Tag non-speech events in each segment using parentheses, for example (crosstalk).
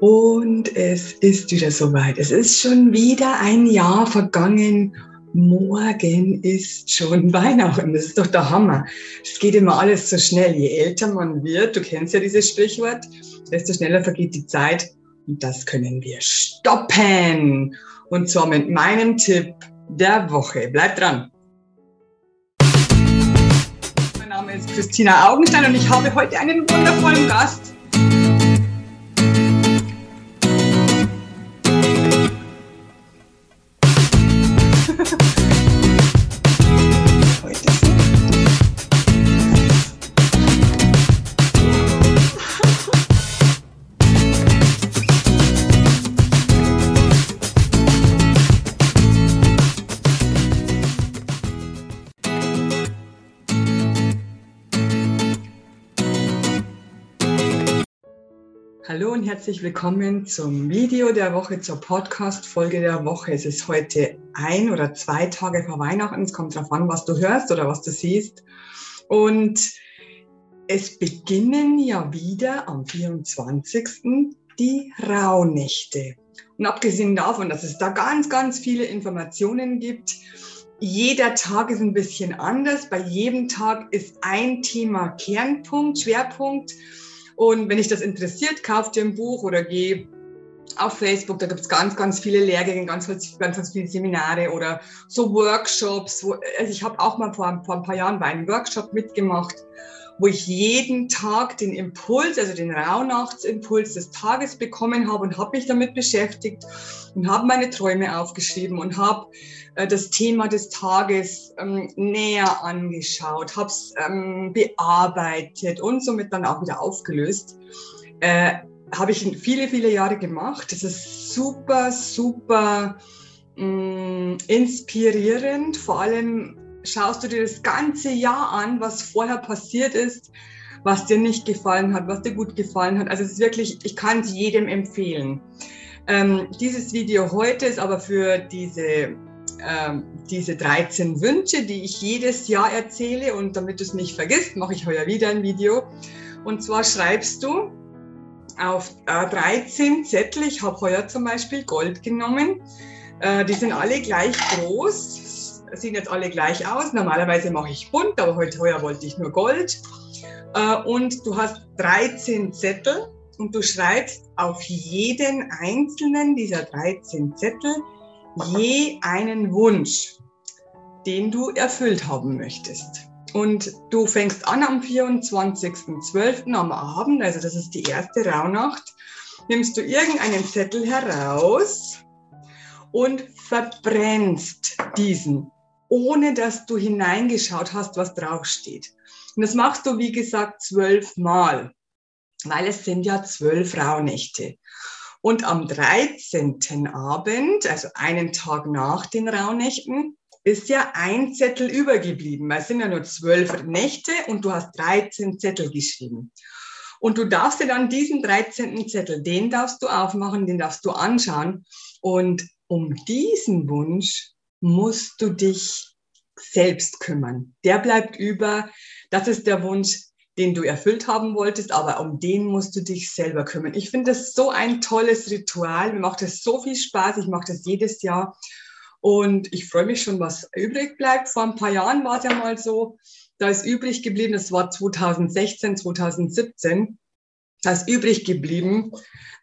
Und es ist wieder soweit. Es ist schon wieder ein Jahr vergangen. Morgen ist schon (laughs) Weihnachten. Das ist doch der Hammer. Es geht immer alles so schnell. Je älter man wird, du kennst ja dieses Sprichwort, desto schneller vergeht die Zeit. Und das können wir stoppen. Und zwar mit meinem Tipp der Woche. Bleib dran. Mein Name ist Christina Augenstein und ich habe heute einen wundervollen Gast. Hallo und herzlich willkommen zum Video der Woche, zur Podcast-Folge der Woche. Es ist heute ein oder zwei Tage vor Weihnachten. Es kommt darauf an, was du hörst oder was du siehst. Und es beginnen ja wieder am 24. die Rauhnächte. Und abgesehen davon, dass es da ganz, ganz viele Informationen gibt, jeder Tag ist ein bisschen anders. Bei jedem Tag ist ein Thema Kernpunkt, Schwerpunkt. Und wenn dich das interessiert, kauf dir ein Buch oder geh auf Facebook, da gibt es ganz, ganz viele Lehrgänge, ganz, ganz, ganz viele Seminare oder so Workshops. Wo, also ich habe auch mal vor, vor ein paar Jahren bei einem Workshop mitgemacht, wo ich jeden Tag den Impuls, also den Rauhnachtsimpuls des Tages bekommen habe und habe mich damit beschäftigt und habe meine Träume aufgeschrieben und habe äh, das Thema des Tages ähm, näher angeschaut, habe es ähm, bearbeitet und somit dann auch wieder aufgelöst. Äh, habe ich viele, viele Jahre gemacht. Das ist super, super mh, mm, inspirierend. Vor allem schaust du dir das ganze Jahr an, was vorher passiert ist, was dir nicht gefallen hat, was dir gut gefallen hat. Also es ist wirklich, ich kann es jedem empfehlen. Ähm, dieses Video heute ist aber für diese ähm, diese 13 Wünsche, die ich jedes Jahr erzähle. Und damit du es nicht vergisst, mache ich heuer wieder ein Video. Und zwar schreibst du auf äh, 13 Zettel, ich habe heuer zum Beispiel Gold genommen. Äh, die sind alle gleich groß, sehen jetzt alle gleich aus. Normalerweise mache ich bunt, aber heute heuer wollte ich nur Gold. Äh, und du hast 13 Zettel und du schreibst auf jeden einzelnen dieser 13 Zettel je einen Wunsch, den du erfüllt haben möchtest. Und du fängst an am 24.12. am Abend, also das ist die erste Rauhnacht, nimmst du irgendeinen Zettel heraus und verbrennst diesen, ohne dass du hineingeschaut hast, was draufsteht. Und das machst du, wie gesagt, zwölfmal, weil es sind ja zwölf Rauhnächte. Und am 13. Abend, also einen Tag nach den Rauhnächten, ist ja ein Zettel übergeblieben. Es sind ja nur zwölf Nächte und du hast 13 Zettel geschrieben. Und du darfst dir dann diesen 13. Zettel, den darfst du aufmachen, den darfst du anschauen. Und um diesen Wunsch musst du dich selbst kümmern. Der bleibt über. Das ist der Wunsch, den du erfüllt haben wolltest, aber um den musst du dich selber kümmern. Ich finde das so ein tolles Ritual. Mir macht das so viel Spaß. Ich mache das jedes Jahr. Und ich freue mich schon, was übrig bleibt. Vor ein paar Jahren war es ja mal so, da ist übrig geblieben, das war 2016, 2017, da ist übrig geblieben,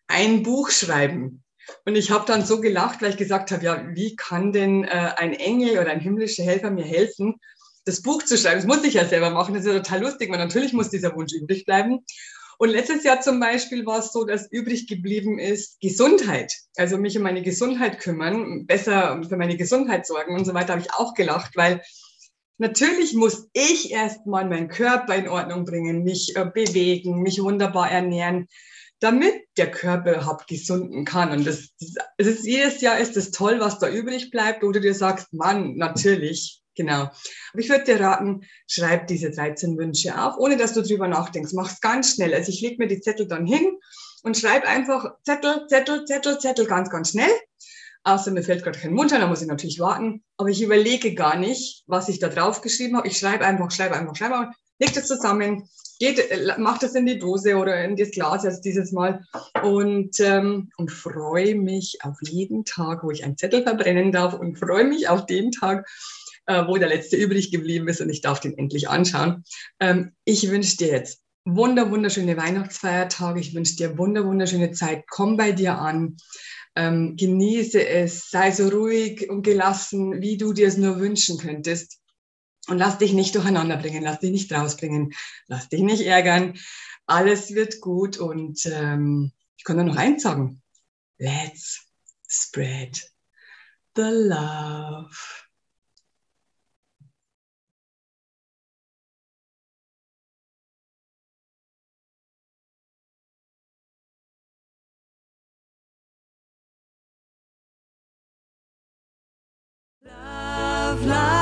ein Buch schreiben. Und ich habe dann so gelacht, weil ich gesagt habe, ja, wie kann denn äh, ein Engel oder ein himmlischer Helfer mir helfen? das Buch zu schreiben. Das muss ich ja selber machen. Das ist ja total lustig, weil natürlich muss dieser Wunsch übrig bleiben. Und letztes Jahr zum Beispiel war es so, dass übrig geblieben ist Gesundheit. Also mich um meine Gesundheit kümmern, besser für meine Gesundheit sorgen und so weiter, habe ich auch gelacht, weil natürlich muss ich erstmal meinen Körper in Ordnung bringen, mich äh, bewegen, mich wunderbar ernähren, damit der Körper überhaupt gesunden kann. Und das, das ist, jedes Jahr ist es toll, was da übrig bleibt, oder du dir sagst, Mann, natürlich, Genau. Aber ich würde dir raten, schreib diese 13 Wünsche auf, ohne dass du drüber nachdenkst. Mach's ganz schnell. Also ich lege mir die Zettel dann hin und schreibe einfach Zettel, Zettel, Zettel, Zettel ganz, ganz schnell. Außer mir fällt gerade kein Mund ein, da muss ich natürlich warten. Aber ich überlege gar nicht, was ich da drauf geschrieben habe. Ich schreibe einfach, schreibe einfach, schreibe einfach. Legt es zusammen, geht, äh, macht es in die Dose oder in das Glas jetzt dieses Mal und, ähm, und freue mich auf jeden Tag, wo ich einen Zettel verbrennen darf und freue mich auf den Tag, äh, wo der letzte übrig geblieben ist und ich darf den endlich anschauen. Ähm, ich wünsche dir jetzt wunder, wunderschöne Weihnachtsfeiertage. Ich wünsche dir wunder, wunderschöne Zeit. Komm bei dir an. Ähm, genieße es. Sei so ruhig und gelassen, wie du dir es nur wünschen könntest. Und lass dich nicht durcheinander bringen. Lass dich nicht rausbringen. Lass dich nicht ärgern. Alles wird gut. Und ähm, ich kann nur noch eins sagen. Let's spread the love. love.